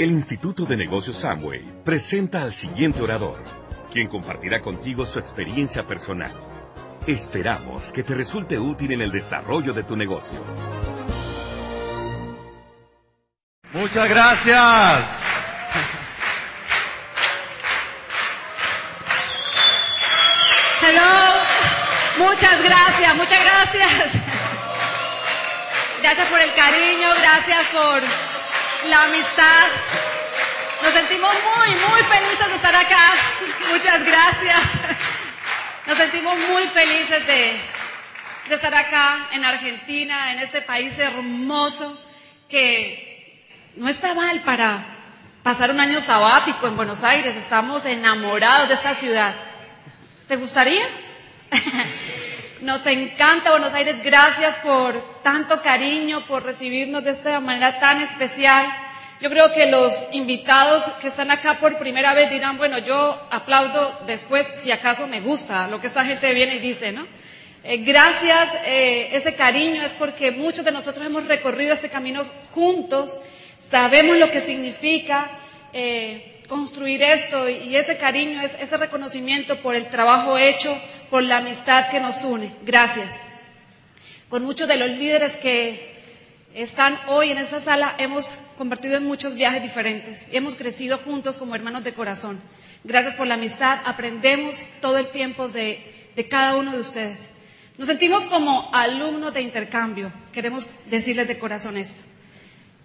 El Instituto de Negocios Samway presenta al siguiente orador, quien compartirá contigo su experiencia personal. Esperamos que te resulte útil en el desarrollo de tu negocio. Muchas gracias. Hello. Muchas gracias, muchas gracias. Gracias por el cariño, gracias por la amistad. Nos sentimos muy, muy felices de estar acá. Muchas gracias. Nos sentimos muy felices de, de estar acá en Argentina, en este país hermoso que no está mal para pasar un año sabático en Buenos Aires. Estamos enamorados de esta ciudad. ¿Te gustaría? Nos encanta Buenos Aires. Gracias por tanto cariño, por recibirnos de esta manera tan especial. Yo creo que los invitados que están acá por primera vez dirán, bueno, yo aplaudo después si acaso me gusta lo que esta gente viene y dice, ¿no? Eh, gracias, eh, ese cariño es porque muchos de nosotros hemos recorrido este camino juntos, sabemos lo que significa eh, construir esto y ese cariño es ese reconocimiento por el trabajo hecho, por la amistad que nos une. Gracias. Con muchos de los líderes que están hoy en esta sala hemos compartido en muchos viajes diferentes y hemos crecido juntos como hermanos de corazón. Gracias por la amistad. Aprendemos todo el tiempo de, cada uno de ustedes. Nos sentimos como alumnos de intercambio. Queremos decirles de corazón esto.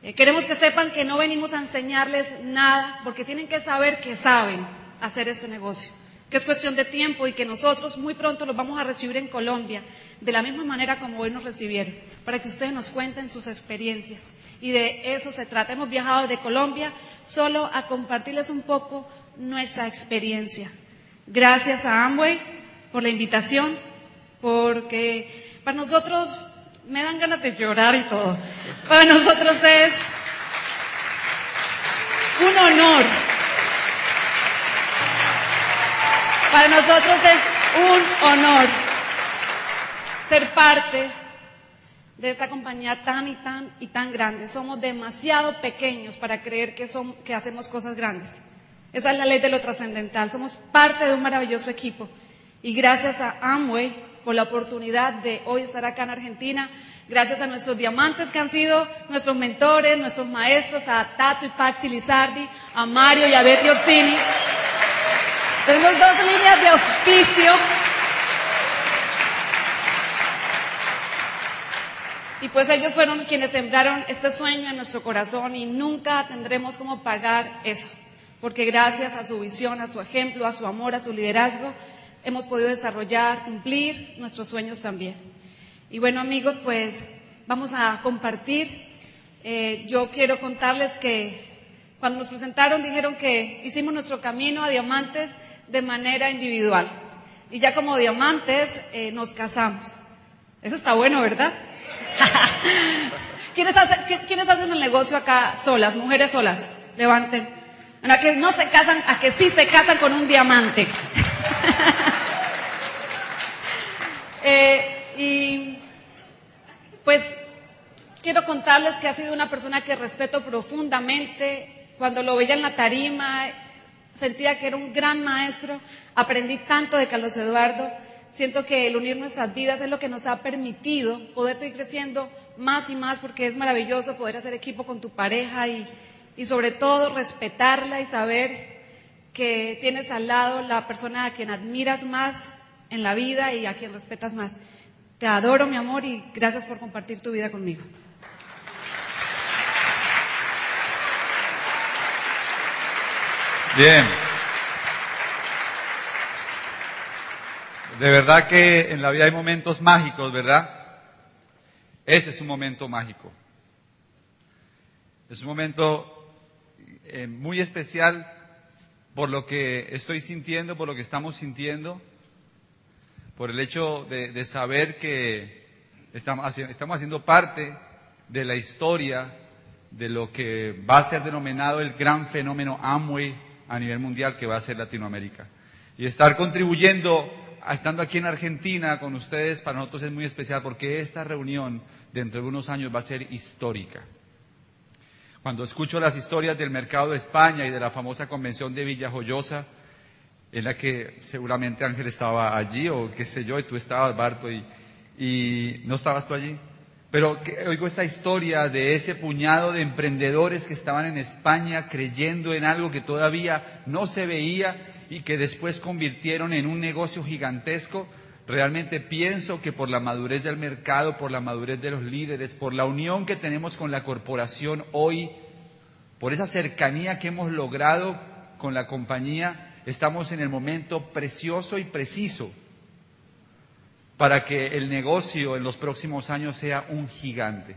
Eh, queremos que sepan que no venimos a enseñarles nada porque tienen que saber que saben hacer este negocio que es cuestión de tiempo y que nosotros muy pronto los vamos a recibir en Colombia, de la misma manera como hoy nos recibieron, para que ustedes nos cuenten sus experiencias. Y de eso se trata. Hemos viajado de Colombia solo a compartirles un poco nuestra experiencia. Gracias a Amway por la invitación, porque para nosotros me dan ganas de llorar y todo. Para nosotros es un honor Para nosotros es un honor ser parte de esta compañía tan y tan y tan grande. Somos demasiado pequeños para creer que, que hacemos cosas grandes. Esa es la ley de lo trascendental. Somos parte de un maravilloso equipo. Y gracias a Amway por la oportunidad de hoy estar acá en Argentina. Gracias a nuestros diamantes que han sido nuestros mentores, nuestros maestros, a Tato y Paxi Lizardi, a Mario y a Betty Orsini. Tenemos dos líneas de auspicio. Y pues ellos fueron quienes sembraron este sueño en nuestro corazón y nunca tendremos cómo pagar eso, porque gracias a su visión, a su ejemplo, a su amor, a su liderazgo, hemos podido desarrollar, cumplir nuestros sueños también. Y bueno amigos, pues vamos a compartir. Eh, yo quiero contarles que cuando nos presentaron dijeron que hicimos nuestro camino a diamantes de manera individual. Y ya como diamantes eh, nos casamos. Eso está bueno, ¿verdad? ¿Quiénes, hacen, el negocio acá solas, mujeres solas? Levanten. A que no se casan, a que sí se casan con un diamante. Eh, y pues quiero contarles que ha sido una persona que respeto profundamente. Cuando lo veía en la tarima, sentía que era un gran maestro, aprendí tanto de Carlos Eduardo, siento que el unir nuestras vidas es lo que nos ha permitido poder seguir creciendo más y más porque es maravilloso poder hacer equipo con tu pareja y, y sobre todo respetarla y saber que tienes al lado la persona a quien admiras más en la vida y a quien respetas más. Te adoro, mi amor, y gracias por compartir tu vida conmigo. Bien. De verdad que en la vida hay momentos mágicos, ¿verdad? Este es un momento mágico. Es un momento eh, muy especial por lo que estoy sintiendo, por lo que estamos sintiendo, por el hecho de, saber que estamos haciendo parte de la historia de lo que va a ser denominado el gran fenómeno Amway a nivel mundial que va a ser Latinoamérica. Y estar contribuyendo, estando aquí en Argentina con ustedes, para nosotros es muy especial porque esta reunión dentro de unos años va a ser histórica. Cuando escucho las historias del mercado de España y de la famosa convención de Villa Joyosa, en la que seguramente Ángel estaba allí o qué sé yo, y tú estabas, Barto, y, y no estabas tú allí. Pero oigo esta historia de ese puñado de emprendedores que estaban en España creyendo en algo que todavía no se veía y que después convirtieron en un negocio gigantesco. Realmente pienso que por la madurez del mercado, por la madurez de los líderes, por la unión que tenemos con la corporación hoy, por esa cercanía que hemos logrado con la compañía, estamos en el momento precioso y preciso para que el negocio en los próximos años sea un gigante.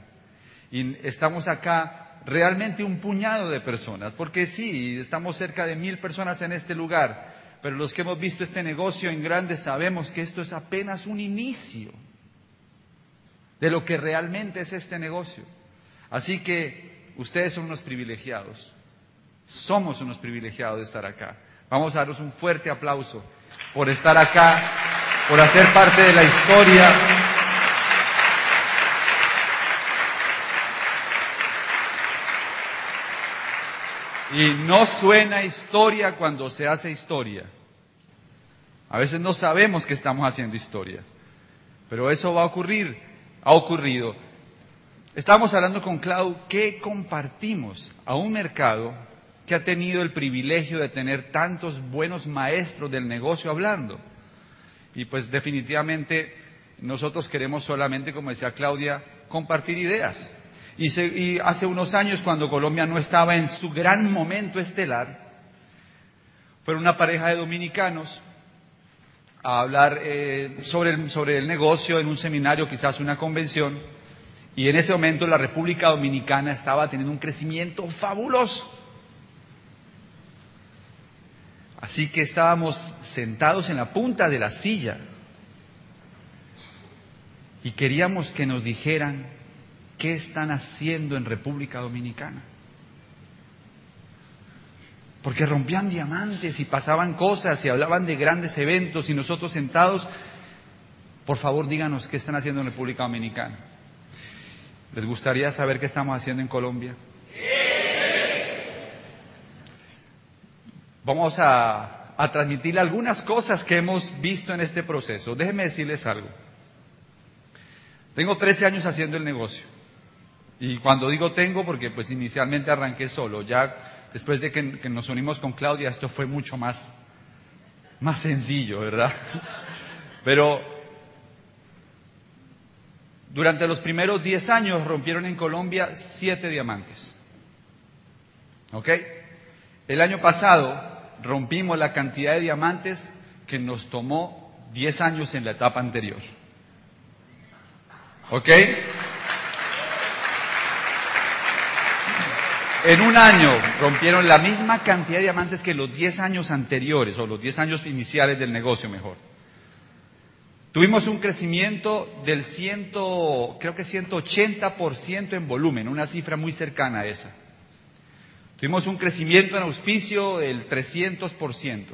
Y estamos acá realmente un puñado de personas, porque sí, estamos cerca de mil personas en este lugar, pero los que hemos visto este negocio en grande sabemos que esto es apenas un inicio de lo que realmente es este negocio. Así que ustedes son unos privilegiados, somos unos privilegiados de estar acá. Vamos a daros un fuerte aplauso por estar acá por hacer parte de la historia. Y no suena historia cuando se hace historia. A veces no sabemos que estamos haciendo historia. Pero eso va a ocurrir, ha ocurrido. Estamos hablando con Clau qué compartimos a un mercado que ha tenido el privilegio de tener tantos buenos maestros del negocio hablando. Y pues definitivamente nosotros queremos solamente, como decía Claudia, compartir ideas. Y, hace unos años, cuando Colombia no estaba en su gran momento estelar, fueron una pareja de dominicanos a hablar eh, sobre, el, sobre el negocio en un seminario, quizás una convención, y en ese momento la República Dominicana estaba teniendo un crecimiento fabuloso. Así que estábamos sentados en la punta de la silla y queríamos que nos dijeran qué están haciendo en República Dominicana. Porque rompían diamantes y pasaban cosas y hablaban de grandes eventos y nosotros sentados, por favor díganos qué están haciendo en República Dominicana. ¿Les gustaría saber qué estamos haciendo en Colombia? Vamos a, a transmitir algunas cosas que hemos visto en este proceso. Déjenme decirles algo. Tengo 13 años haciendo el negocio. Y cuando digo tengo, porque pues inicialmente arranqué solo, ya después de que, nos unimos con Claudia, esto fue mucho más, más sencillo, ¿verdad? Pero durante los primeros 10 años rompieron en Colombia 7 diamantes. ¿Ok? El año pasado rompimos la cantidad de diamantes que nos tomó 10 años en la etapa anterior. ¿Ok? En un año rompieron la misma cantidad de diamantes que los 10 años anteriores, o los 10 años iniciales del negocio mejor. Tuvimos un crecimiento del ciento, creo que 180% en volumen, una cifra muy cercana a esa. Tuvimos un crecimiento en auspicio del 300%.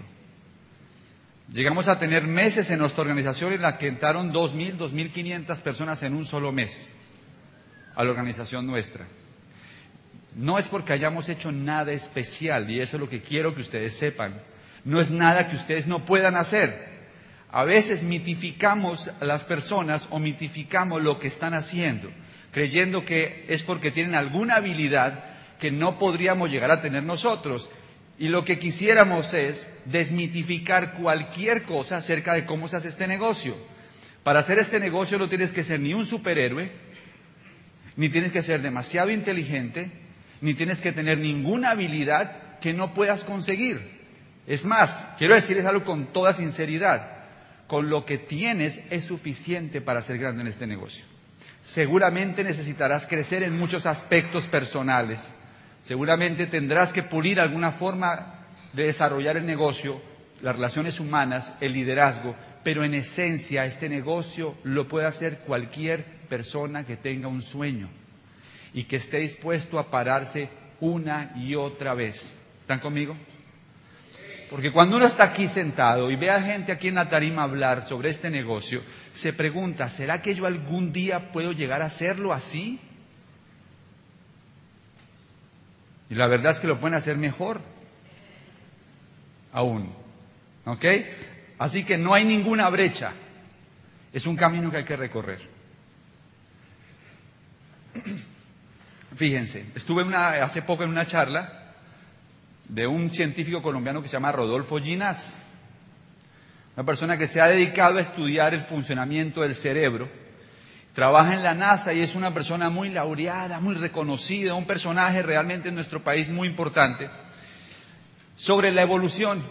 Llegamos a tener meses en nuestra organización en la que entraron 2.000, 2.500 personas en un solo mes a la organización nuestra. No es porque hayamos hecho nada especial, y eso es lo que quiero que ustedes sepan. No es nada que ustedes no puedan hacer. A veces mitificamos a las personas o mitificamos lo que están haciendo, creyendo que es porque tienen alguna habilidad que no podríamos llegar a tener nosotros. Y lo que quisiéramos es desmitificar cualquier cosa acerca de cómo se hace este negocio. Para hacer este negocio no tienes que ser ni un superhéroe, ni tienes que ser demasiado inteligente, ni tienes que tener ninguna habilidad que no puedas conseguir. Es más, quiero decirles algo con toda sinceridad, con lo que tienes es suficiente para ser grande en este negocio. Seguramente necesitarás crecer en muchos aspectos personales, Seguramente tendrás que pulir alguna forma de desarrollar el negocio, las relaciones humanas, el liderazgo, pero en esencia este negocio lo puede hacer cualquier persona que tenga un sueño y que esté dispuesto a pararse una y otra vez. ¿Están conmigo? Porque cuando uno está aquí sentado y ve a gente aquí en la tarima hablar sobre este negocio, se pregunta, ¿será que yo algún día puedo llegar a hacerlo así? Y la verdad es que lo pueden hacer mejor aún. ¿Ok? Así que no hay ninguna brecha. Es un camino que hay que recorrer. Fíjense, estuve hace poco en una charla de un científico colombiano que se llama Rodolfo Ginás, una persona que se ha dedicado a estudiar el funcionamiento del cerebro, trabaja en la NASA y es una persona muy laureada, muy reconocida, un personaje realmente en nuestro país muy importante, sobre la evolución.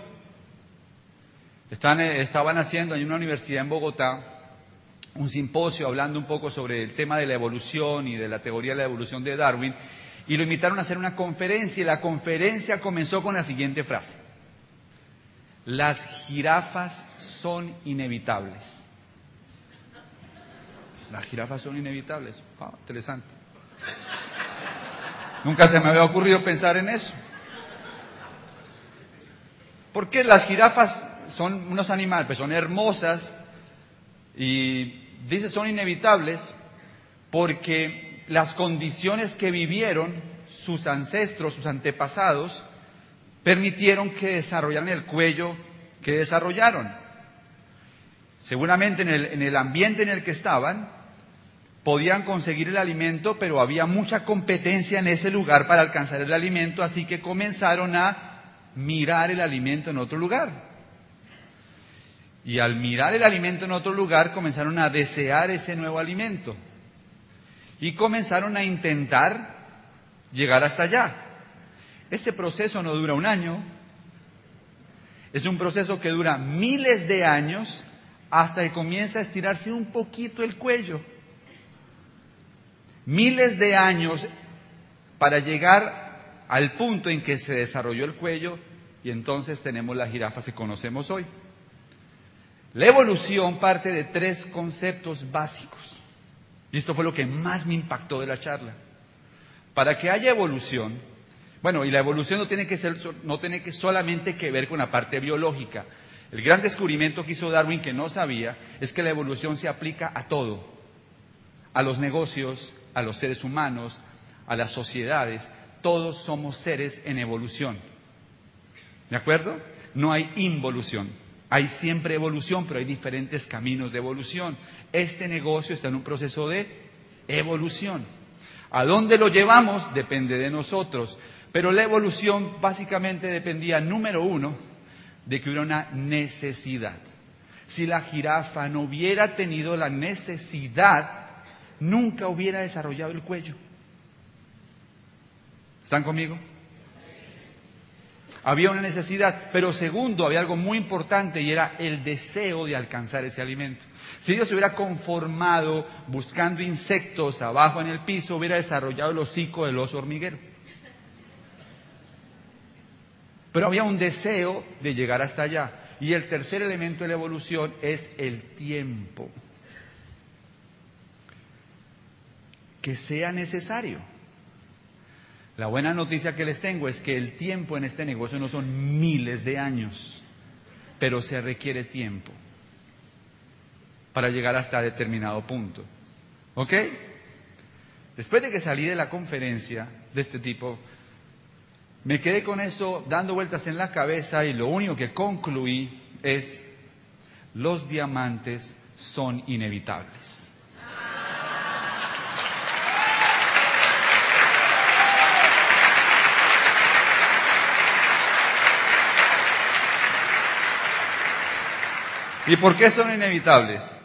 Eh, estaban haciendo en una universidad en Bogotá un simposio hablando un poco sobre el tema de la evolución y de la teoría de la evolución de Darwin y lo invitaron a hacer una conferencia y la conferencia comenzó con la siguiente frase. Las jirafas son inevitables. Las jirafas son inevitables. Ah, interesante. Nunca se me había ocurrido pensar en eso. Porque las jirafas son unos animales, pues son hermosas y dice son inevitables porque las condiciones que vivieron sus ancestros, sus antepasados, permitieron que desarrollaran el cuello que desarrollaron. Seguramente en el, en el, ambiente en el que estaban, podían conseguir el alimento, pero había mucha competencia en ese lugar para alcanzar el alimento, así que comenzaron a mirar el alimento en otro lugar. Y al mirar el alimento en otro lugar, comenzaron a desear ese nuevo alimento y comenzaron a intentar llegar hasta allá. Ese proceso no dura un año, es un proceso que dura miles de años hasta que comienza a estirarse un poquito el cuello. Miles de años para llegar al punto en que se desarrolló el cuello y entonces tenemos las jirafas que conocemos hoy. La evolución parte de tres conceptos básicos. Y esto fue lo que más me impactó de la charla. Para que haya evolución, bueno, y la evolución no tiene que ser, no tiene que solamente que ver con la parte biológica. El gran descubrimiento que hizo Darwin que no sabía es que la evolución se aplica a todo, a los negocios, a los seres humanos, a las sociedades. Todos somos seres en evolución. ¿De acuerdo? No hay involución. Hay siempre evolución, pero hay diferentes caminos de evolución. Este negocio está en un proceso de evolución. ¿A dónde lo llevamos? Depende de nosotros. Pero la evolución básicamente dependía, número uno, de que hubiera una necesidad. Si la jirafa no hubiera tenido la necesidad, nunca hubiera desarrollado el cuello. ¿Están conmigo? Había una necesidad, pero segundo, había algo muy importante y era el deseo de alcanzar ese alimento. Si Dios se hubiera conformado buscando insectos abajo en el piso, hubiera desarrollado el hocico del oso hormiguero. Pero había un deseo de llegar hasta allá. Y el tercer elemento de la evolución es el tiempo. Que sea necesario. La buena noticia que les tengo es que el tiempo en este negocio no son miles de años, pero se requiere tiempo para llegar hasta determinado punto. ¿Ok? Después de que salí de la conferencia de este tipo, me quedé con eso dando vueltas en la cabeza y lo único que concluí es, los diamantes son inevitables. ¿Y por qué son inevitables?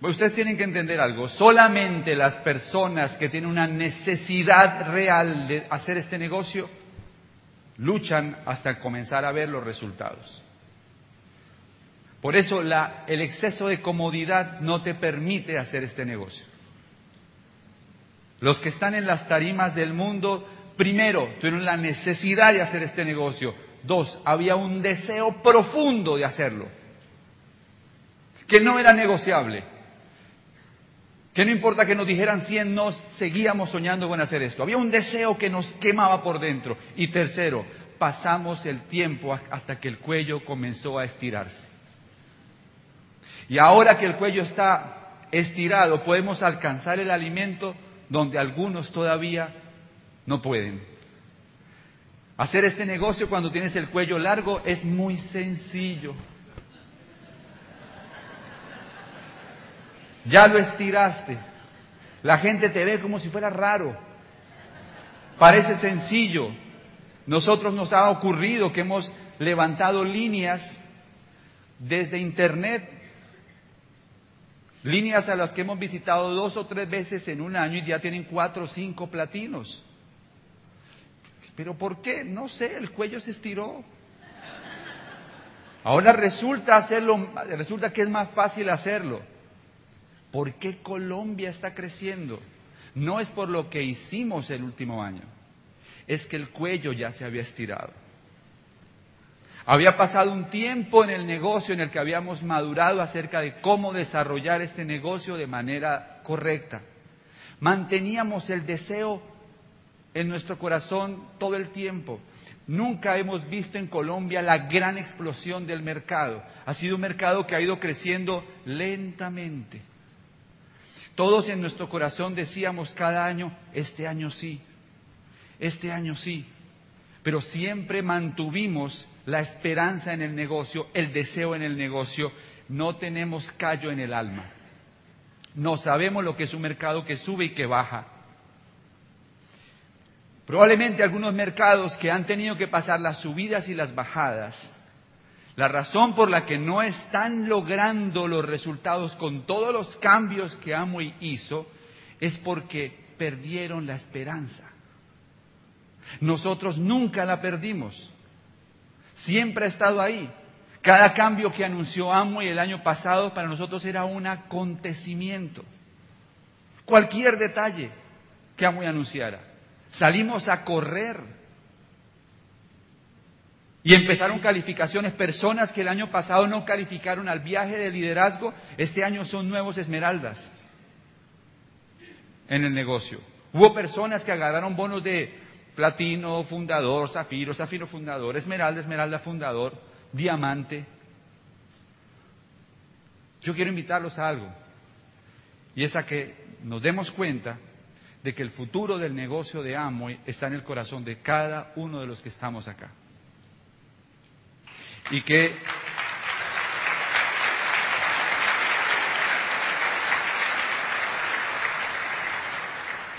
Pues ustedes tienen que entender algo. Solamente las personas que tienen una necesidad real de hacer este negocio luchan hasta comenzar a ver los resultados. Por eso el exceso de comodidad no te permite hacer este negocio. Los que están en las tarimas del mundo Primero, tuvieron la necesidad de hacer este negocio. Dos, había un deseo profundo de hacerlo, que no era negociable, que no importa que nos dijeran 100 nos, seguíamos soñando con hacer esto. Había un deseo que nos quemaba por dentro. Y tercero, pasamos el tiempo hasta que el cuello comenzó a estirarse. Y ahora que el cuello está estirado, podemos alcanzar el alimento donde algunos todavía no pueden. Hacer este negocio cuando tienes el cuello largo es muy sencillo. Ya lo estiraste. La gente te ve como si fuera raro. Parece sencillo. Nosotros nos ha ocurrido que hemos levantado líneas desde Internet, líneas a las que hemos visitado dos o tres veces en un año y ya tienen cuatro o cinco platinos. ¿Pero por qué? No sé, el cuello se estiró. Ahora resulta hacerlo, resulta que es más fácil hacerlo. ¿Por qué Colombia está creciendo? No es por lo que hicimos el último año, es que el cuello ya se había estirado. Había pasado un tiempo en el negocio en el que habíamos madurado acerca de cómo desarrollar este negocio de manera correcta. Manteníamos el deseo en nuestro corazón todo el tiempo. Nunca hemos visto en Colombia la gran explosión del mercado. Ha sido un mercado que ha ido creciendo lentamente. Todos en nuestro corazón decíamos cada año, este año sí, este año sí, pero siempre mantuvimos la esperanza en el negocio, el deseo en el negocio, no tenemos callo en el alma. No sabemos lo que es un mercado que sube y que baja. Probablemente algunos mercados que han tenido que pasar las subidas y las bajadas, la razón por la que no están logrando los resultados con todos los cambios que Amway hizo es porque perdieron la esperanza. Nosotros nunca la perdimos. Siempre ha estado ahí. Cada cambio que anunció Amway el año pasado para nosotros era un acontecimiento. Cualquier detalle que Amway anunciara. Salimos a correr. Y empezaron calificaciones. Personas que el año pasado no calificaron al viaje de liderazgo, este año son nuevos esmeraldas en el negocio. Hubo personas que agarraron bonos de platino, fundador, zafiro, zafiro fundador, esmeralda, esmeralda fundador, diamante. Yo quiero invitarlos a algo. Y es a que nos demos cuenta de que el futuro del negocio de Amway está en el corazón de cada uno de los que estamos acá. Y que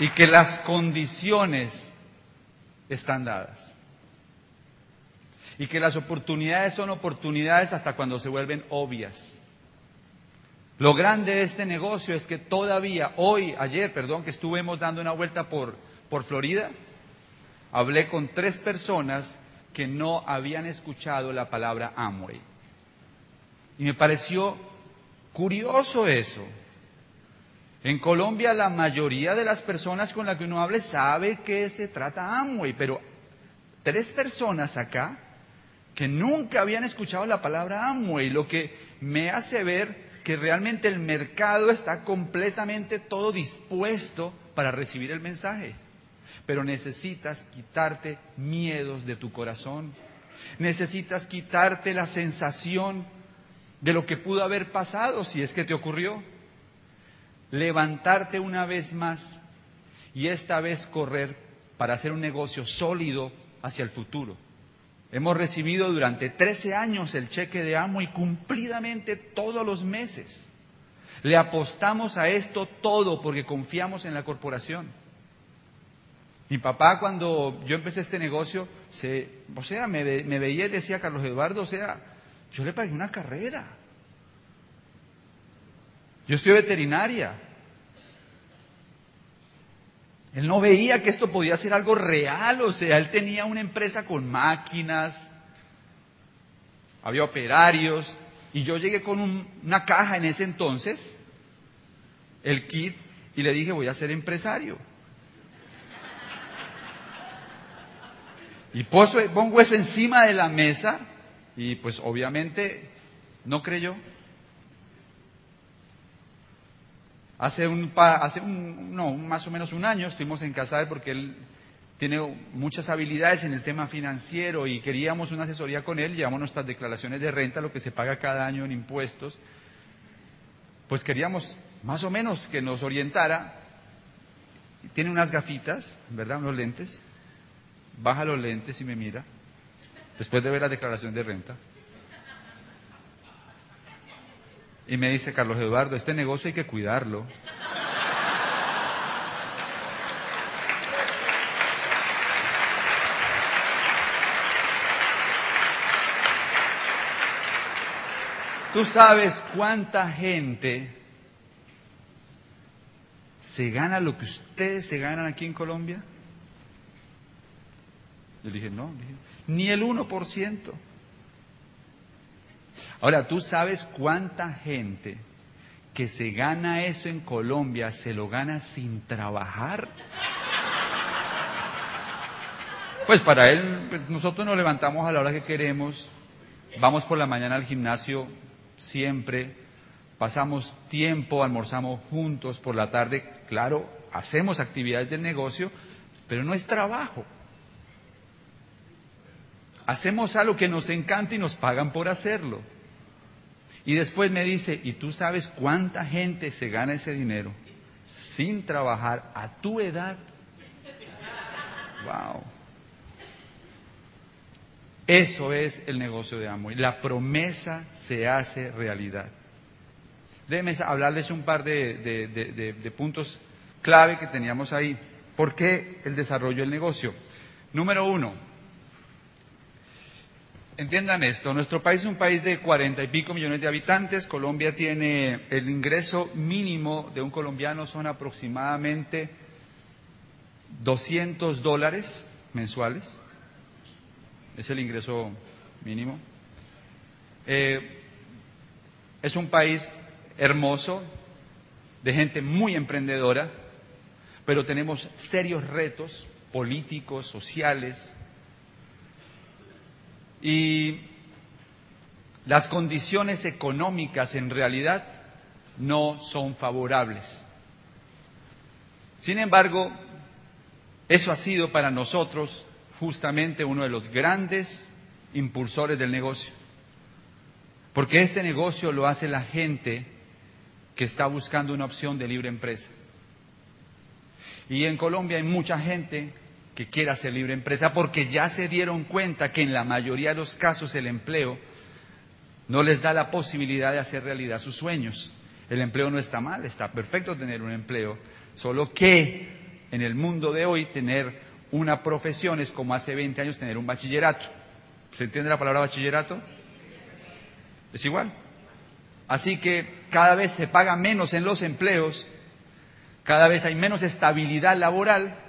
y que las condiciones están dadas. Y que las oportunidades son oportunidades hasta cuando se vuelven obvias. Lo grande de este negocio es que todavía, hoy, ayer, perdón, que estuvimos dando una vuelta por, por Florida, hablé con tres personas que no habían escuchado la palabra Amway. Y me pareció curioso eso. En Colombia la mayoría de las personas con las que uno hable sabe que se trata Amway, pero tres personas acá que nunca habían escuchado la palabra Amway, lo que me hace ver que realmente el mercado está completamente todo dispuesto para recibir el mensaje. Pero necesitas quitarte miedos de tu corazón. Necesitas quitarte la sensación de lo que pudo haber pasado si es que te ocurrió. Levantarte una vez más y esta vez correr para hacer un negocio sólido hacia el futuro. Hemos recibido durante 13 años el cheque de amo y cumplidamente todos los meses. Le apostamos a esto todo porque confiamos en la corporación. Mi papá cuando yo empecé este negocio, se, o sea, me, veía y decía, Carlos Eduardo, o sea, yo le pagué una carrera. Yo estoy veterinaria. Él no veía que esto podía ser algo real, o sea, él tenía una empresa con máquinas, había operarios, y yo llegué con una caja en ese entonces, el kit, y le dije, voy a ser empresario. Y pongo eso encima de la mesa y pues obviamente no creyó. Hace un, hace un, no, más o menos un año estuvimos en casa porque él tiene muchas habilidades en el tema financiero y queríamos una asesoría con él, llevamos nuestras declaraciones de renta, lo que se paga cada año en impuestos, pues queríamos más o menos que nos orientara. Tiene unas gafitas, ¿verdad? Unos lentes. Baja los lentes y me mira, después de ver la declaración de renta. Y me dice, Carlos Eduardo, este negocio hay que cuidarlo. ¿Tú sabes cuánta gente se gana lo que ustedes se ganan aquí en Colombia? Dije, no, ni el 1%. Ahora, ¿tú sabes cuánta gente que se gana eso en Colombia se lo gana sin trabajar? Pues para él, pues, nosotros nos levantamos a la hora que queremos, vamos por la mañana al gimnasio siempre, pasamos tiempo, almorzamos juntos por la tarde, claro, hacemos actividades del negocio, pero no es trabajo. Hacemos algo que nos encanta y nos pagan por hacerlo. Y después me dice, ¿y tú sabes cuánta gente se gana ese dinero sin trabajar a tu edad? Wow. Eso es el negocio de Amway. La promesa se hace realidad. Déjenme hablarles un par de, de, puntos clave que teníamos ahí. ¿Por qué el desarrollo del negocio? Número uno, Entiendan esto, nuestro país es un país de cuarenta y pico millones de habitantes, Colombia tiene el ingreso mínimo de un colombiano son aproximadamente 200 dólares mensuales, es el ingreso mínimo. Eh, es un país hermoso, de gente muy emprendedora, pero tenemos serios retos políticos, sociales, y las condiciones económicas en realidad no son favorables. Sin embargo, eso ha sido para nosotros justamente uno de los grandes impulsores del negocio. Porque este negocio lo hace la gente que está buscando una opción de libre empresa. Y en Colombia hay mucha gente que quiera ser libre empresa porque ya se dieron cuenta que en la mayoría de los casos el empleo no les da la posibilidad de hacer realidad sus sueños. El empleo no está mal, está perfecto tener un empleo, solo que en el mundo de hoy tener una profesión es como hace 20 años tener un bachillerato. ¿Se entiende la palabra bachillerato? Es igual. Así que cada vez se paga menos en los empleos, cada vez hay menos estabilidad laboral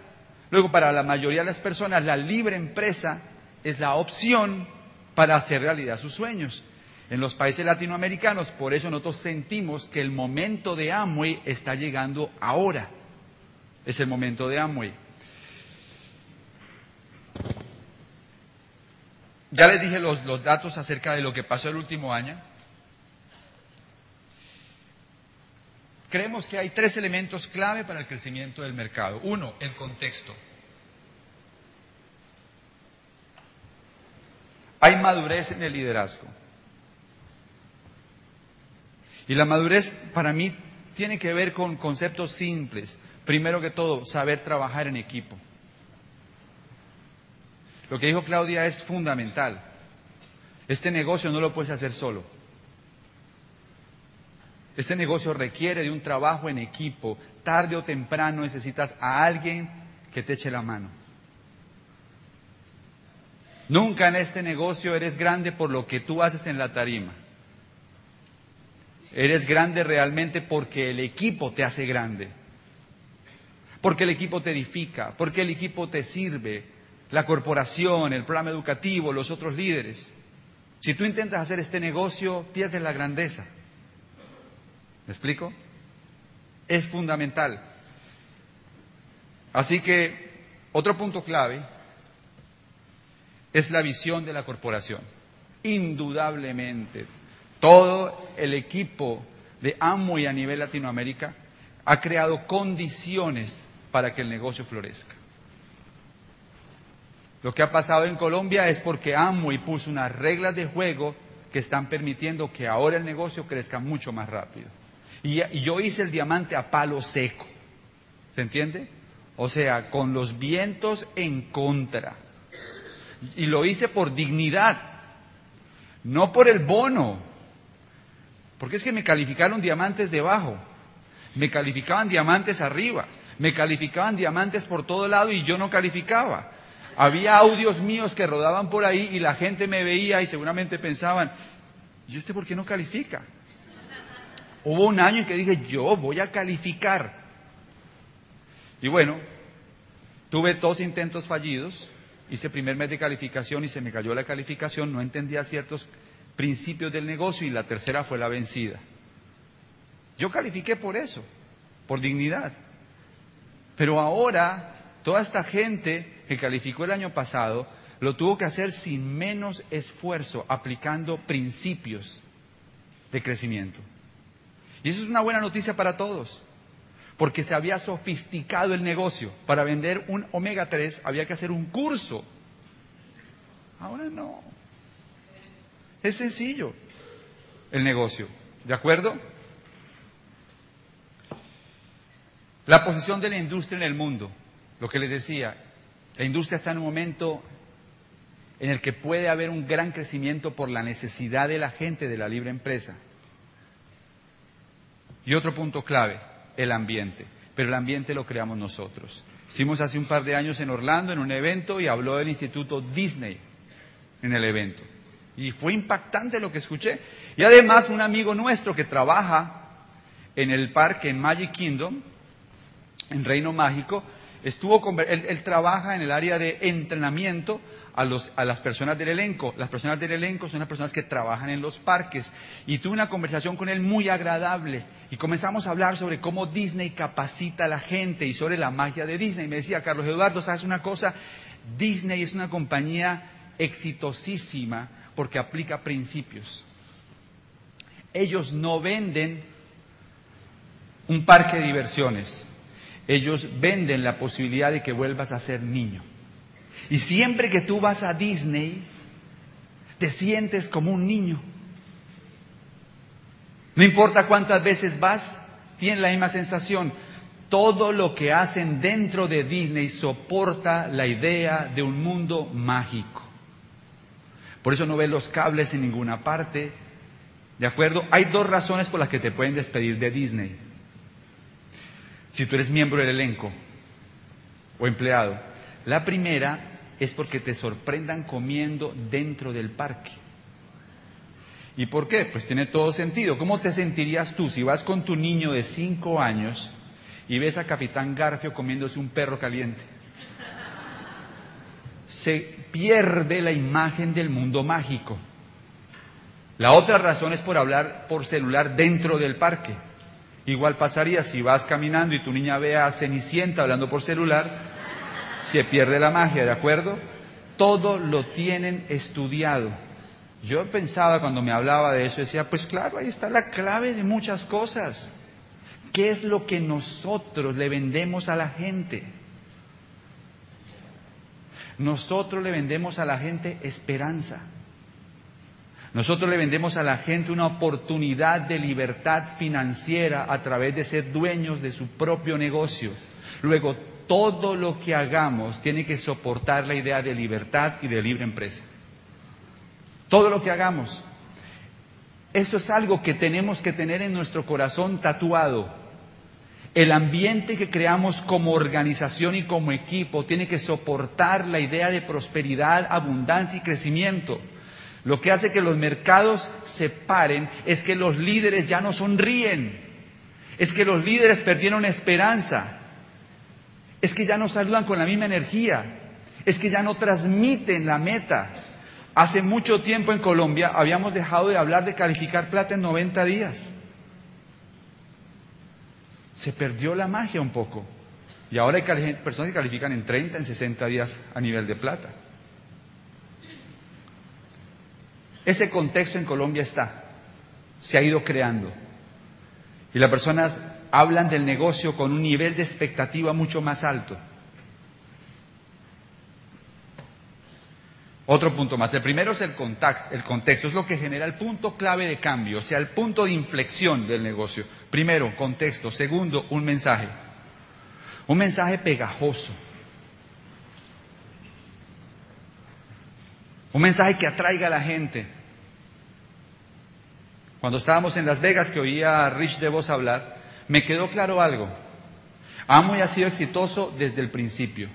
Luego, para la mayoría de las personas, la libre empresa es la opción para hacer realidad sus sueños. En los países latinoamericanos, por eso nosotros sentimos que el momento de Amway está llegando ahora. Es el momento de Amway. Ya les dije los, los datos acerca de lo que pasó el último año. Creemos que hay tres elementos clave para el crecimiento del mercado. Uno, el contexto. Hay madurez en el liderazgo. Y la madurez para mí tiene que ver con conceptos simples. Primero que todo, saber trabajar en equipo. Lo que dijo Claudia es fundamental. Este negocio no lo puedes hacer solo. Este negocio requiere de un trabajo en equipo. Tarde o temprano necesitas a alguien que te eche la mano. Nunca en este negocio eres grande por lo que tú haces en la tarima. Eres grande realmente porque el equipo te hace grande. Porque el equipo te edifica, porque el equipo te sirve, la corporación, el programa educativo, los otros líderes. Si tú intentas hacer este negocio, pierdes la grandeza. ¿Me explico? Es fundamental. Así que, otro punto clave es la visión de la corporación. Indudablemente, todo el equipo de Amway a nivel Latinoamérica ha creado condiciones para que el negocio florezca. Lo que ha pasado en Colombia es porque Amway puso unas reglas de juego que están permitiendo que ahora el negocio crezca mucho más rápido. Y, yo hice el diamante a palo seco. ¿Se entiende? O sea, con los vientos en contra. Y lo hice por dignidad, no por el bono. Porque es que me calificaron diamantes debajo, me calificaban diamantes arriba, me calificaban diamantes por todo lado y yo no calificaba. Había audios míos que rodaban por ahí y la gente me veía y seguramente pensaban, ¿y este por qué no califica? Hubo un año en que dije, yo voy a calificar. Y bueno, tuve dos intentos fallidos, hice primer mes de calificación y se me cayó la calificación, no entendía ciertos principios del negocio y la tercera fue la vencida. Yo califiqué por eso, por dignidad. Pero ahora, toda esta gente que calificó el año pasado, lo tuvo que hacer sin menos esfuerzo, aplicando principios de crecimiento. Y eso es una buena noticia para todos, porque se había sofisticado el negocio. Para vender un omega 3 había que hacer un curso. Ahora no. Es sencillo el negocio. ¿De acuerdo? La posición de la industria en el mundo, lo que les decía, la industria está en un momento en el que puede haber un gran crecimiento por la necesidad de la gente de la libre empresa. Y otro punto clave, el ambiente. Pero el ambiente lo creamos nosotros. Estuvimos hace un par de años en Orlando en un evento y habló del Instituto Disney en el evento. Y fue impactante lo que escuché. Y además un amigo nuestro que trabaja en el parque en Magic Kingdom, en Reino Mágico, Estuvo él, trabaja en el área de entrenamiento a, los, a, las personas del elenco. Las personas del elenco son las personas que trabajan en los parques. Y tuve una conversación con él muy agradable. Y comenzamos a hablar sobre cómo Disney capacita a la gente y sobre la magia de Disney. Me decía, Carlos Eduardo, ¿sabes una cosa? Disney es una compañía exitosísima porque aplica principios. Ellos no venden un parque de diversiones ellos venden la posibilidad de que vuelvas a ser niño. Y siempre que tú vas a Disney, te sientes como un niño. No importa cuántas veces vas, tienes la misma sensación. Todo lo que hacen dentro de Disney soporta la idea de un mundo mágico. Por eso no ves los cables en ninguna parte. ¿De acuerdo? Hay dos razones por las que te pueden despedir de Disney si tú eres miembro del elenco o empleado. La primera es porque te sorprendan comiendo dentro del parque. ¿Y por qué? Pues tiene todo sentido. ¿Cómo te sentirías tú si vas con tu niño de cinco años y ves a Capitán Garfio comiéndose un perro caliente? Se pierde la imagen del mundo mágico. La otra razón es por hablar por celular dentro del parque. Igual pasaría si vas caminando y tu niña ve a Cenicienta hablando por celular, se pierde la magia, ¿de acuerdo? Todo lo tienen estudiado. Yo pensaba cuando me hablaba de eso, decía, pues claro, ahí está la clave de muchas cosas. ¿Qué es lo que nosotros le vendemos a la gente? Nosotros le vendemos a la gente esperanza. Nosotros le vendemos a la gente una oportunidad de libertad financiera a través de ser dueños de su propio negocio. Luego, todo lo que hagamos tiene que soportar la idea de libertad y de libre empresa. Todo lo que hagamos. Esto es algo que tenemos que tener en nuestro corazón tatuado. El ambiente que creamos como organización y como equipo tiene que soportar la idea de prosperidad, abundancia y crecimiento. Lo que hace que los mercados se paren es que los líderes ya no sonríen, es que los líderes perdieron esperanza, es que ya no saludan con la misma energía, es que ya no transmiten la meta. Hace mucho tiempo en Colombia habíamos dejado de hablar de calificar plata en 90 días. Se perdió la magia un poco. Y ahora hay personas que califican en 30, en 60 días a nivel de plata. Ese contexto en Colombia está, se ha ido creando. Y las personas hablan del negocio con un nivel de expectativa mucho más alto. Otro punto más. El primero es el, el contexto, es lo que genera el punto clave de cambio, o sea, el punto de inflexión del negocio. Primero, contexto. Segundo, un mensaje. Un mensaje pegajoso. Un mensaje que atraiga a la gente. Cuando estábamos en Las Vegas, que oía a Rich DeVos hablar, me quedó claro algo. Amway ha sido exitoso desde el principio.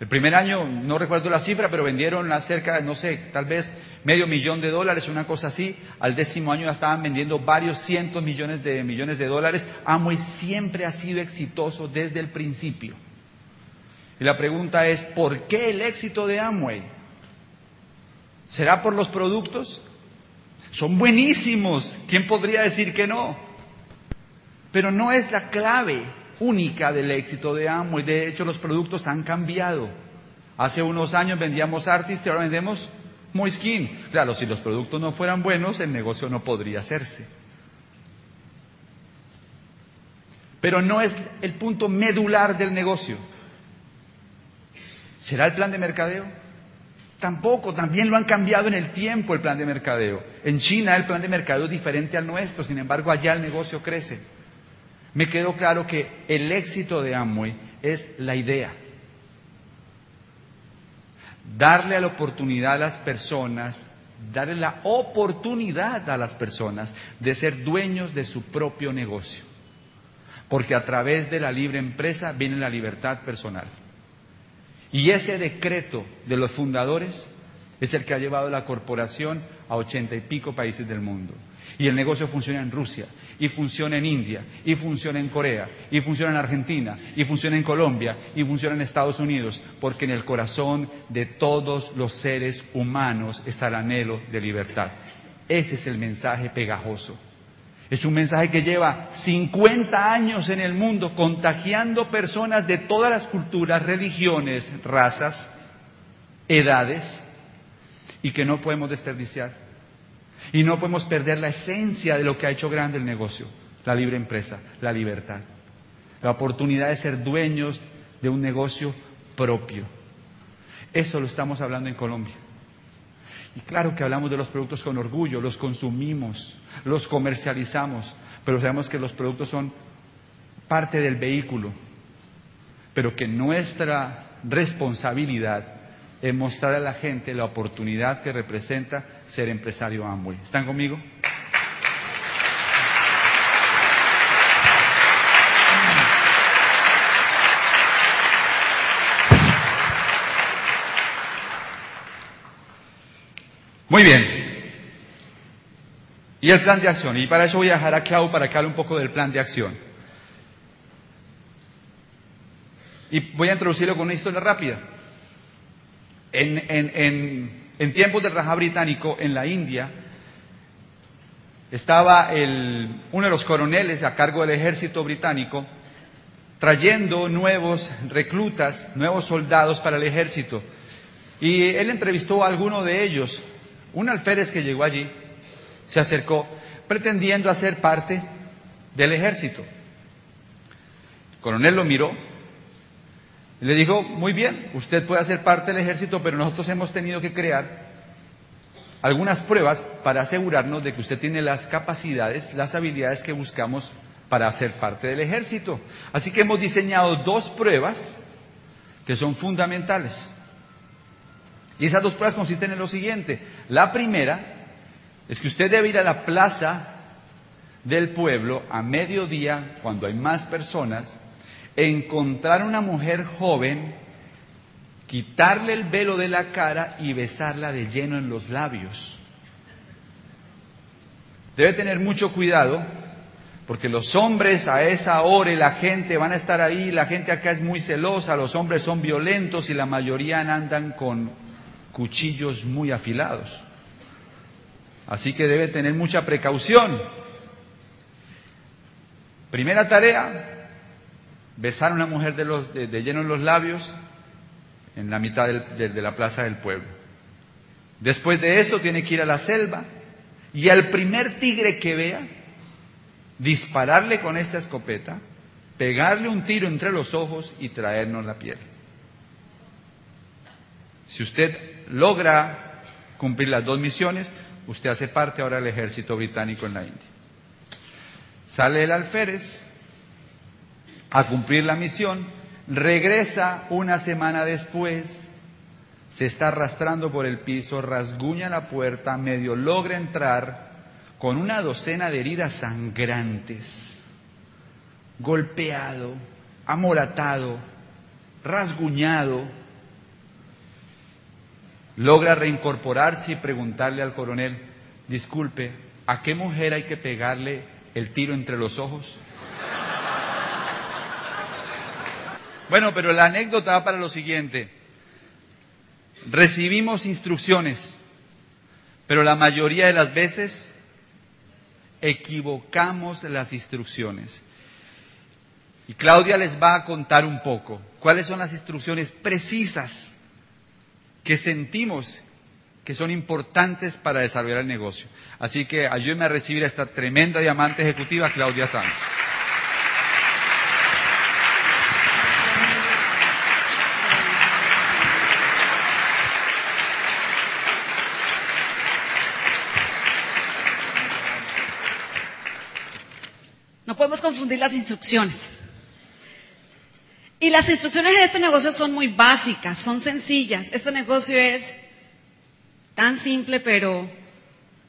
El primer año, no recuerdo la cifra, pero vendieron cerca, no sé, tal vez medio millón de dólares, una cosa así. Al décimo año ya estaban vendiendo varios cientos millones de millones de dólares. Amway siempre ha sido exitoso desde el principio. Y la pregunta es, ¿por qué el éxito de Amway? ¿Será por los productos? Son buenísimos. ¿Quién podría decir que no? Pero no es la clave única del éxito de Amway. De hecho, los productos han cambiado. Hace unos años vendíamos Artist y ahora vendemos Moiskin. Claro, si los productos no fueran buenos, el negocio no podría hacerse. Pero no es el punto medular del negocio. ¿Será el plan de mercadeo? Tampoco, también lo han cambiado en el tiempo el plan de mercadeo. En China el plan de mercadeo es diferente al nuestro, sin embargo allá el negocio crece me quedó claro que el éxito de Amway es la idea. Darle la oportunidad a las personas, darle la oportunidad a las personas de ser dueños de su propio negocio. Porque a través de la libre empresa viene la libertad personal. Y ese decreto de los fundadores es el que ha llevado la corporación a ochenta y pico países del mundo. Y el negocio funciona en Rusia, y funciona en India, y funciona en Corea, y funciona en Argentina, y funciona en Colombia, y funciona en Estados Unidos, porque en el corazón de todos los seres humanos está el anhelo de libertad. Ese es el mensaje pegajoso. Es un mensaje que lleva 50 años en el mundo contagiando personas de todas las culturas, religiones, razas, edades, y que no podemos desperdiciar. Y no podemos perder la esencia de lo que ha hecho grande el negocio, la libre empresa, la libertad, la oportunidad de ser dueños de un negocio propio. Eso lo estamos hablando en Colombia. Y claro que hablamos de los productos con orgullo, los consumimos, los comercializamos, pero sabemos que los productos son parte del vehículo, pero que nuestra responsabilidad en mostrar a la gente la oportunidad que representa ser empresario Amway. ¿Están conmigo? Muy bien. Y el plan de acción. Y para eso voy a dejar a Clau para que hable un poco del plan de acción. Y voy a introducirlo con una historia rápida. En, tiempos del Raja británico, en la India, estaba uno de los coroneles a cargo del ejército británico trayendo nuevos reclutas, nuevos soldados para el ejército. Y él entrevistó a alguno de ellos. Un alférez que llegó allí se acercó pretendiendo hacer parte del ejército. El coronel lo miró y le dijo, muy bien, usted puede hacer parte del ejército, pero nosotros hemos tenido que crear algunas pruebas para asegurarnos de que usted tiene las capacidades, las habilidades que buscamos para hacer parte del ejército. Así que hemos diseñado dos pruebas que son fundamentales. Y esas dos pruebas consisten en lo siguiente. La primera es que usted debe ir a la plaza del pueblo a mediodía, cuando hay más personas, encontrar una mujer joven, quitarle el velo de la cara y besarla de lleno en los labios. Debe tener mucho cuidado porque los hombres a esa hora y la gente van a estar ahí, la gente acá es muy celosa, los hombres son violentos y la mayoría andan con cuchillos muy afilados. Así que debe tener mucha precaución. Primera tarea, besar a una mujer de, lleno en los labios en la mitad de, la plaza del pueblo. Después de eso tiene que ir a la selva y al primer tigre que vea, dispararle con esta escopeta, pegarle un tiro entre los ojos y traernos la piel. Si usted logra cumplir las dos misiones, usted hace parte ahora del ejército británico en la India. Sale el alférez a cumplir la misión, regresa una semana después, se está arrastrando por el piso, rasguña la puerta, medio logra entrar con una docena de heridas sangrantes, golpeado, amoratado, rasguñado, logra reincorporarse y preguntarle al coronel, disculpe, ¿a qué mujer hay que pegarle el tiro entre los ojos? Bueno, pero la anécdota va para lo siguiente. Recibimos instrucciones, pero la mayoría de las veces equivocamos las instrucciones. Y Claudia les va a contar un poco cuáles son las instrucciones precisas que sentimos que son importantes para desarrollar el negocio. Así que ayúdenme a recibir a esta tremenda diamante ejecutiva, Claudia Santos. No podemos confundir las instrucciones. Y las instrucciones en este negocio son muy básicas, son sencillas. Este negocio es tan simple, pero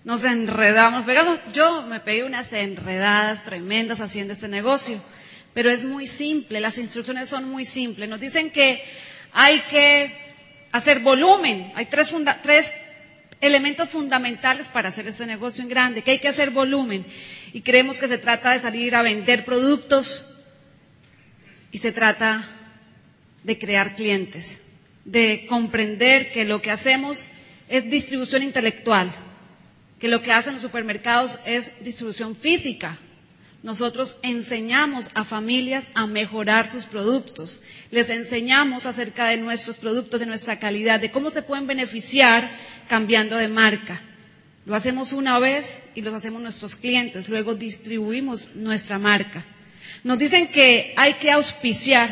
nos enredamos. Pegamos, yo me pegué unas enredadas tremendas haciendo este negocio, pero es muy simple, las instrucciones son muy simples. Nos dicen que hay que hacer volumen, hay tres, funda tres elementos fundamentales para hacer este negocio en grande, que hay que hacer volumen. Y creemos que se trata de salir a vender productos y se trata de crear clientes, de comprender que lo que hacemos es distribución intelectual, que lo que hacen los supermercados es distribución física. Nosotros enseñamos a familias a mejorar sus productos, les enseñamos acerca de nuestros productos, de nuestra calidad, de cómo se pueden beneficiar cambiando de marca. Lo hacemos una vez y lo hacemos nuestros clientes, luego distribuimos nuestra marca. Nos dicen que hay que auspiciar,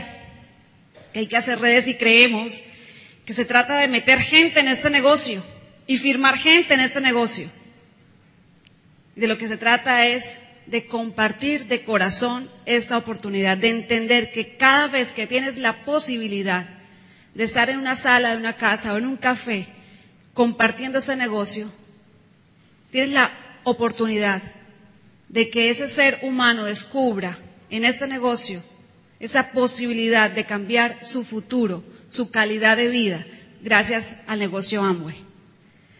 que hay que hacer redes y creemos que se trata de meter gente en este negocio y firmar gente en este negocio. De lo que se trata es de compartir de corazón esta oportunidad, de entender que cada vez que tienes la posibilidad de estar en una sala de una casa o en un café compartiendo este negocio, tienes la oportunidad de que ese ser humano descubra en este negocio esa posibilidad de cambiar su futuro, su calidad de vida, gracias al negocio Amway.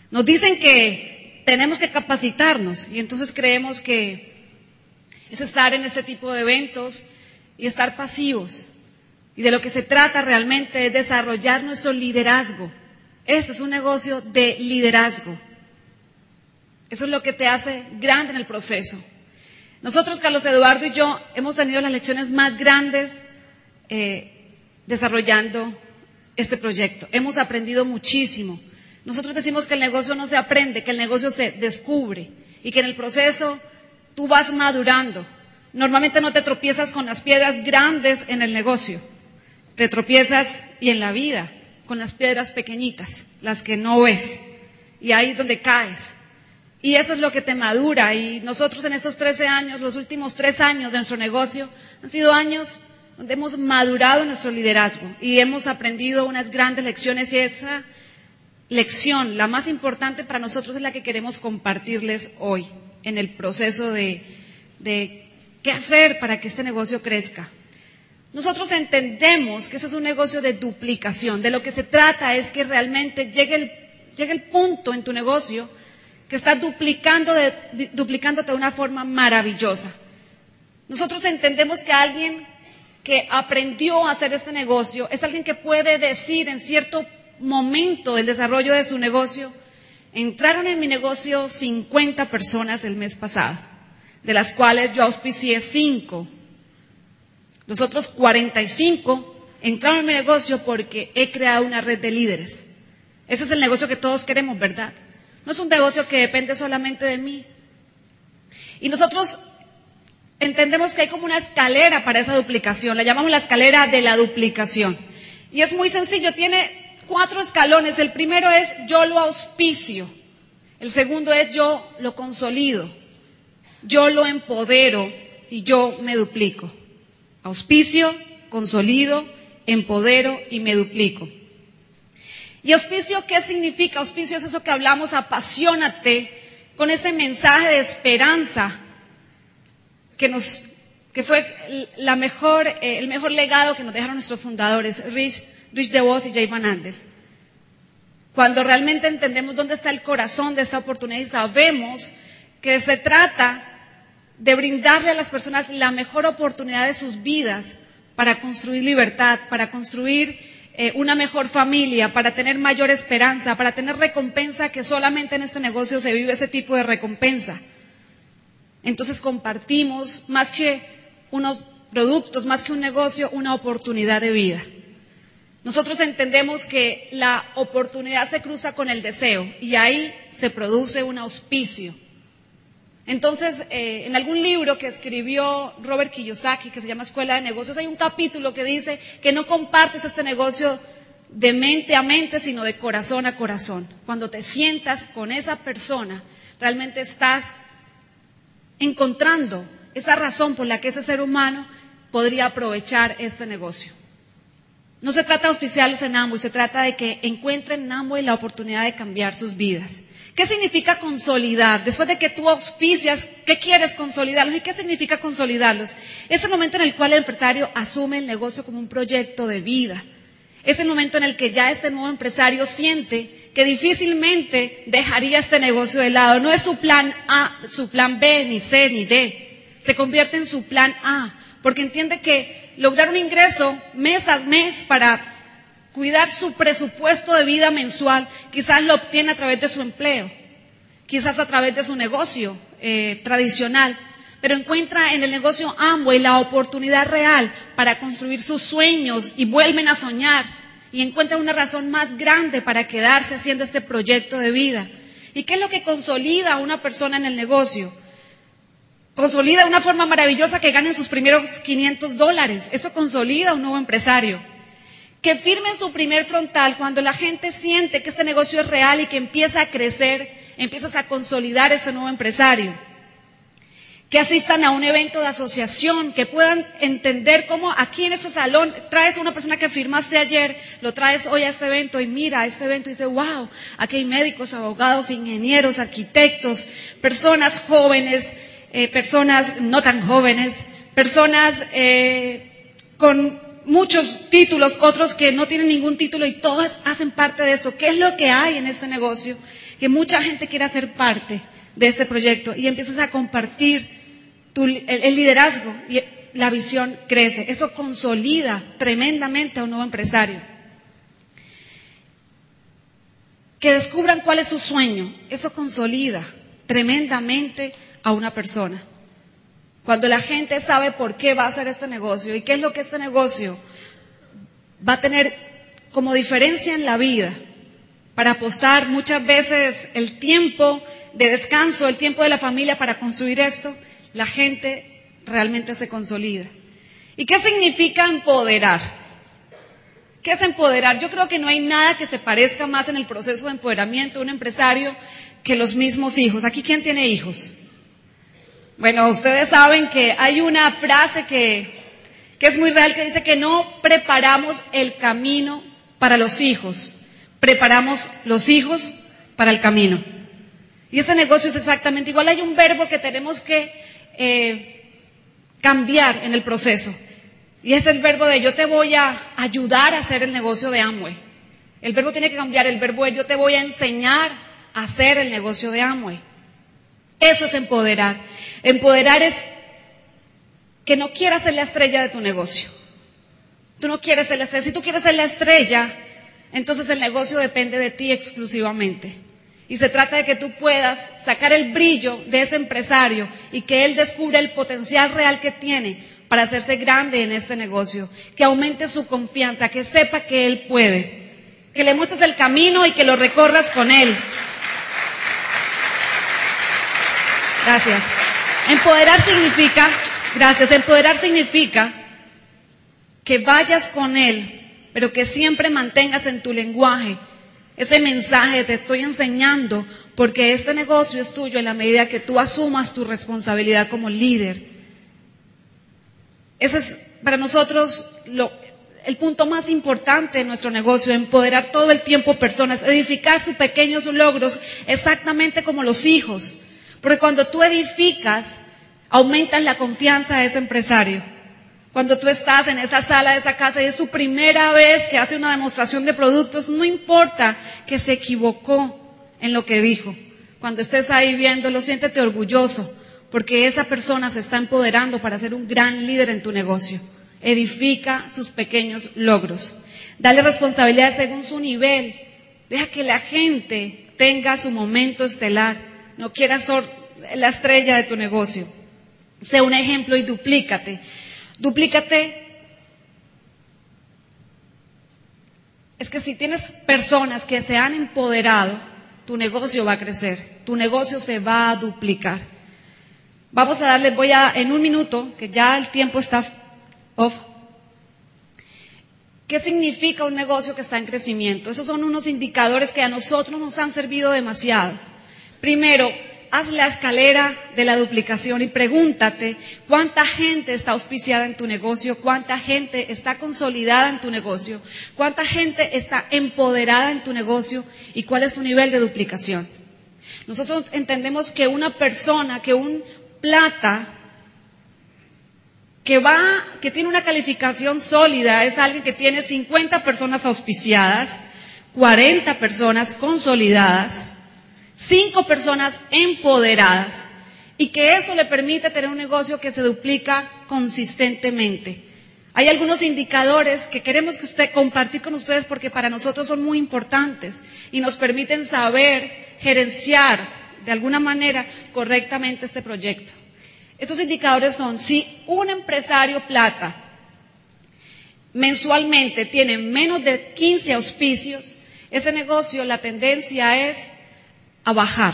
Nos dicen que tenemos que capacitarnos y entonces creemos que es estar en este tipo de eventos y estar pasivos. Y de lo que se trata realmente es desarrollar nuestro liderazgo. Este es un negocio de liderazgo. Eso es lo que te hace grande en el proceso. Nosotros, Carlos Eduardo y yo, hemos tenido las lecciones más grandes eh, desarrollando este proyecto. Hemos aprendido muchísimo. Nosotros decimos que el negocio no se aprende, que el negocio se descubre y que en el proceso tú vas madurando. Normalmente no te tropiezas con las piedras grandes en el negocio, te tropiezas y en la vida con las piedras pequeñitas, las que no ves, y ahí es donde caes. Y eso es lo que te madura. Y nosotros en estos 13 años, los últimos tres años de nuestro negocio, han sido años donde hemos madurado nuestro liderazgo y hemos aprendido unas grandes lecciones y esa lección, la más importante para nosotros, es la que queremos compartirles hoy en el proceso de, de qué hacer para que este negocio crezca. Nosotros entendemos que ese es un negocio de duplicación. De lo que se trata es que realmente llegue el, llegue el punto en tu negocio que está duplicando de, de una forma maravillosa. Nosotros entendemos que alguien que aprendió a hacer este negocio es alguien que puede decir en cierto momento del desarrollo de su negocio, entraron en mi negocio 50 personas el mes pasado, de las cuales yo auspicié 5. Los otros 45 entraron en mi negocio porque he creado una red de líderes. Ese es el negocio que todos queremos, ¿verdad? No es un negocio que depende solamente de mí. Y nosotros entendemos que hay como una escalera para esa duplicación, la llamamos la escalera de la duplicación. Y es muy sencillo, tiene cuatro escalones. El primero es yo lo auspicio, el segundo es yo lo consolido, yo lo empodero y yo me duplico. Auspicio, consolido, empodero y me duplico. ¿Y auspicio qué significa? Auspicio es eso que hablamos, apasionate con ese mensaje de esperanza que nos que fue la mejor, eh, el mejor legado que nos dejaron nuestros fundadores, Rich, Rich DeVos y Jay Van Andel. Cuando realmente entendemos dónde está el corazón de esta oportunidad y sabemos que se trata de brindarle a las personas la mejor oportunidad de sus vidas para construir libertad, para construir eh, una mejor familia, para tener mayor esperanza, para tener recompensa, que solamente en este negocio se vive ese tipo de recompensa. Entonces compartimos más que unos productos, más que un negocio, una oportunidad de vida. Nosotros entendemos que la oportunidad se cruza con el deseo y ahí se produce un auspicio. Entonces, eh, en algún libro que escribió Robert Kiyosaki, que se llama Escuela de Negocios, hay un capítulo que dice que no compartes este negocio de mente a mente, sino de corazón a corazón. Cuando te sientas con esa persona, realmente estás encontrando esa razón por la que ese ser humano podría aprovechar este negocio. No se trata de auspiciarlos en Amway, se trata de que encuentren en Amway la oportunidad de cambiar sus vidas. ¿Qué significa consolidar? Después de que tú auspicias, ¿qué quieres consolidarlos? ¿Y qué significa consolidarlos? Es el momento en el cual el empresario asume el negocio como un proyecto de vida. Es el momento en el que ya este nuevo empresario siente que difícilmente dejaría este negocio de lado. No es su plan A, su plan B, ni C, ni D. Se convierte en su plan A, porque entiende que lograr un ingreso mes a mes para cuidar su presupuesto de vida mensual, quizás lo obtiene a través de su empleo, quizás a través de su negocio eh, tradicional, pero encuentra en el negocio Amway la oportunidad real para construir sus sueños y vuelven a soñar y encuentra una razón más grande para quedarse haciendo este proyecto de vida. ¿Y qué es lo que consolida a una persona en el negocio? Consolida una forma maravillosa que ganen sus primeros 500 dólares. Eso consolida a un nuevo empresario que firmen su primer frontal cuando la gente siente que este negocio es real y que empieza a crecer, empiezas a consolidar ese nuevo empresario. Que asistan a un evento de asociación, que puedan entender cómo aquí en ese salón traes a una persona que firmaste ayer, lo traes hoy a este evento y mira a este evento y dice, wow, aquí hay médicos, abogados, ingenieros, arquitectos, personas jóvenes, eh, personas no tan jóvenes, personas eh, con muchos títulos, otros que no tienen ningún título y todos hacen parte de esto. ¿Qué es lo que hay en este negocio? Que mucha gente quiere hacer parte de este proyecto y empiezas a compartir el, liderazgo y la visión crece. Eso consolida tremendamente a un nuevo empresario. Que descubran cuál es su sueño. Eso consolida tremendamente a una persona. Cuando la gente sabe por qué va a hacer este negocio y qué es lo que este negocio va a tener como diferencia en la vida para apostar muchas veces el tiempo de descanso, el tiempo de la familia para construir esto, la gente realmente se consolida. ¿Y qué significa empoderar? ¿Qué es empoderar? Yo creo que no hay nada que se parezca más en el proceso de empoderamiento de un empresario que los mismos hijos. ¿Aquí quién tiene hijos? Bueno, ustedes saben que hay una frase que, es muy real que dice que no preparamos el camino para los hijos, preparamos los hijos para el camino. Y este negocio es exactamente igual. Hay un verbo que tenemos que eh, cambiar en el proceso. Y es el verbo de yo te voy a ayudar a hacer el negocio de Amway. El verbo tiene que cambiar. El verbo de yo te voy a enseñar a hacer el negocio de Amway. Eso es empoderar. Empoderar es que no quieras ser la estrella de tu negocio. Tú no quieres ser la estrella. Si tú quieres ser la estrella, entonces el negocio depende de ti exclusivamente. Y se trata de que tú puedas sacar el brillo de ese empresario y que él descubra el potencial real que tiene para hacerse grande en este negocio, que aumente su confianza, que sepa que él puede. que le muestres el camino y que lo recorras con Él. Gracias. Empoderar significa, gracias, empoderar significa que vayas con Él, pero que siempre mantengas en tu lenguaje ese mensaje, te estoy enseñando, porque este negocio es tuyo en la medida que tú asumas tu responsabilidad como líder. Ese es para nosotros el punto más importante de nuestro negocio, empoderar todo el tiempo personas, edificar sus pequeños logros exactamente como los hijos. Porque cuando tú edificas, aumentas la confianza de ese empresario. Cuando tú estás en esa sala de esa casa y es su primera vez que hace una demostración de productos, no importa que se equivocó en lo que dijo. Cuando estés ahí viéndolo, siéntete orgulloso, porque esa persona se está empoderando para ser un gran líder en tu negocio. Edifica sus pequeños logros. Dale responsabilidad según su nivel. Deja que la gente tenga su momento estelar. No quieras ser la estrella de tu negocio. Sé un ejemplo y duplícate. Duplícate. Es que si tienes personas que se han empoderado, tu negocio va a crecer, tu negocio se va a duplicar. Vamos a darle, voy a, en un minuto, que ya el tiempo está off. ¿Qué significa un negocio que está en crecimiento? Esos son unos indicadores que a nosotros nos han servido demasiado. Primero, haz la escalera de la duplicación y pregúntate cuánta gente está auspiciada en tu negocio, cuánta gente está consolidada en tu negocio, cuánta gente está empoderada en tu negocio y cuál es tu nivel de duplicación. Nosotros entendemos que una persona, que un plata, que va, que tiene una calificación sólida, es alguien que tiene 50 personas auspiciadas, 40 personas consolidadas, cinco personas empoderadas y que eso le permite tener un negocio que se duplica consistentemente. Hay algunos indicadores que queremos que usted compartir con ustedes porque para nosotros son muy importantes y nos permiten saber gerenciar de alguna manera correctamente este proyecto. Estos indicadores son si un empresario plata mensualmente tiene menos de 15 auspicios, ese negocio la tendencia es a bajar.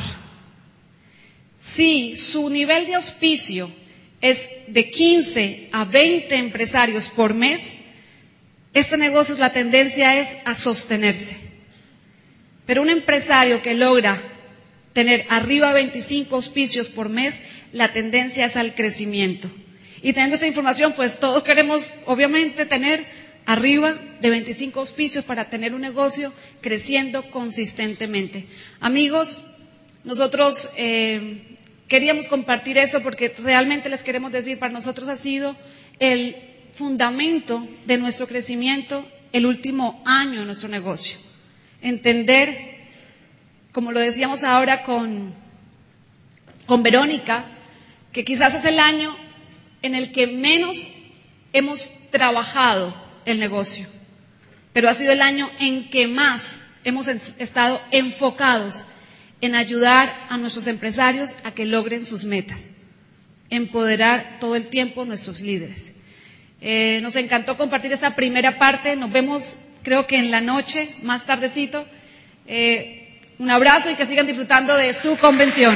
Si su nivel de auspicio es de 15 a 20 empresarios por mes, este negocio la tendencia es a sostenerse. Pero un empresario que logra tener arriba de 25 auspicios por mes, la tendencia es al crecimiento. Y teniendo esta información, pues todos queremos, obviamente, tener arriba de 25 auspicios para tener un negocio creciendo consistentemente. Amigos, nosotros eh, queríamos compartir eso porque realmente les queremos decir, para nosotros ha sido el fundamento de nuestro crecimiento el último año en nuestro negocio. Entender, como lo decíamos ahora con, con Verónica, que quizás es el año en el que menos hemos trabajado el negocio. Pero ha sido el año en que más hemos estado enfocados en ayudar a nuestros empresarios a que logren sus metas, empoderar todo el tiempo a nuestros líderes. Eh, nos encantó compartir esta primera parte. Nos vemos, creo que en la noche, más tardecito. Eh, un abrazo y que sigan disfrutando de su convención.